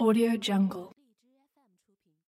Audio Jungle.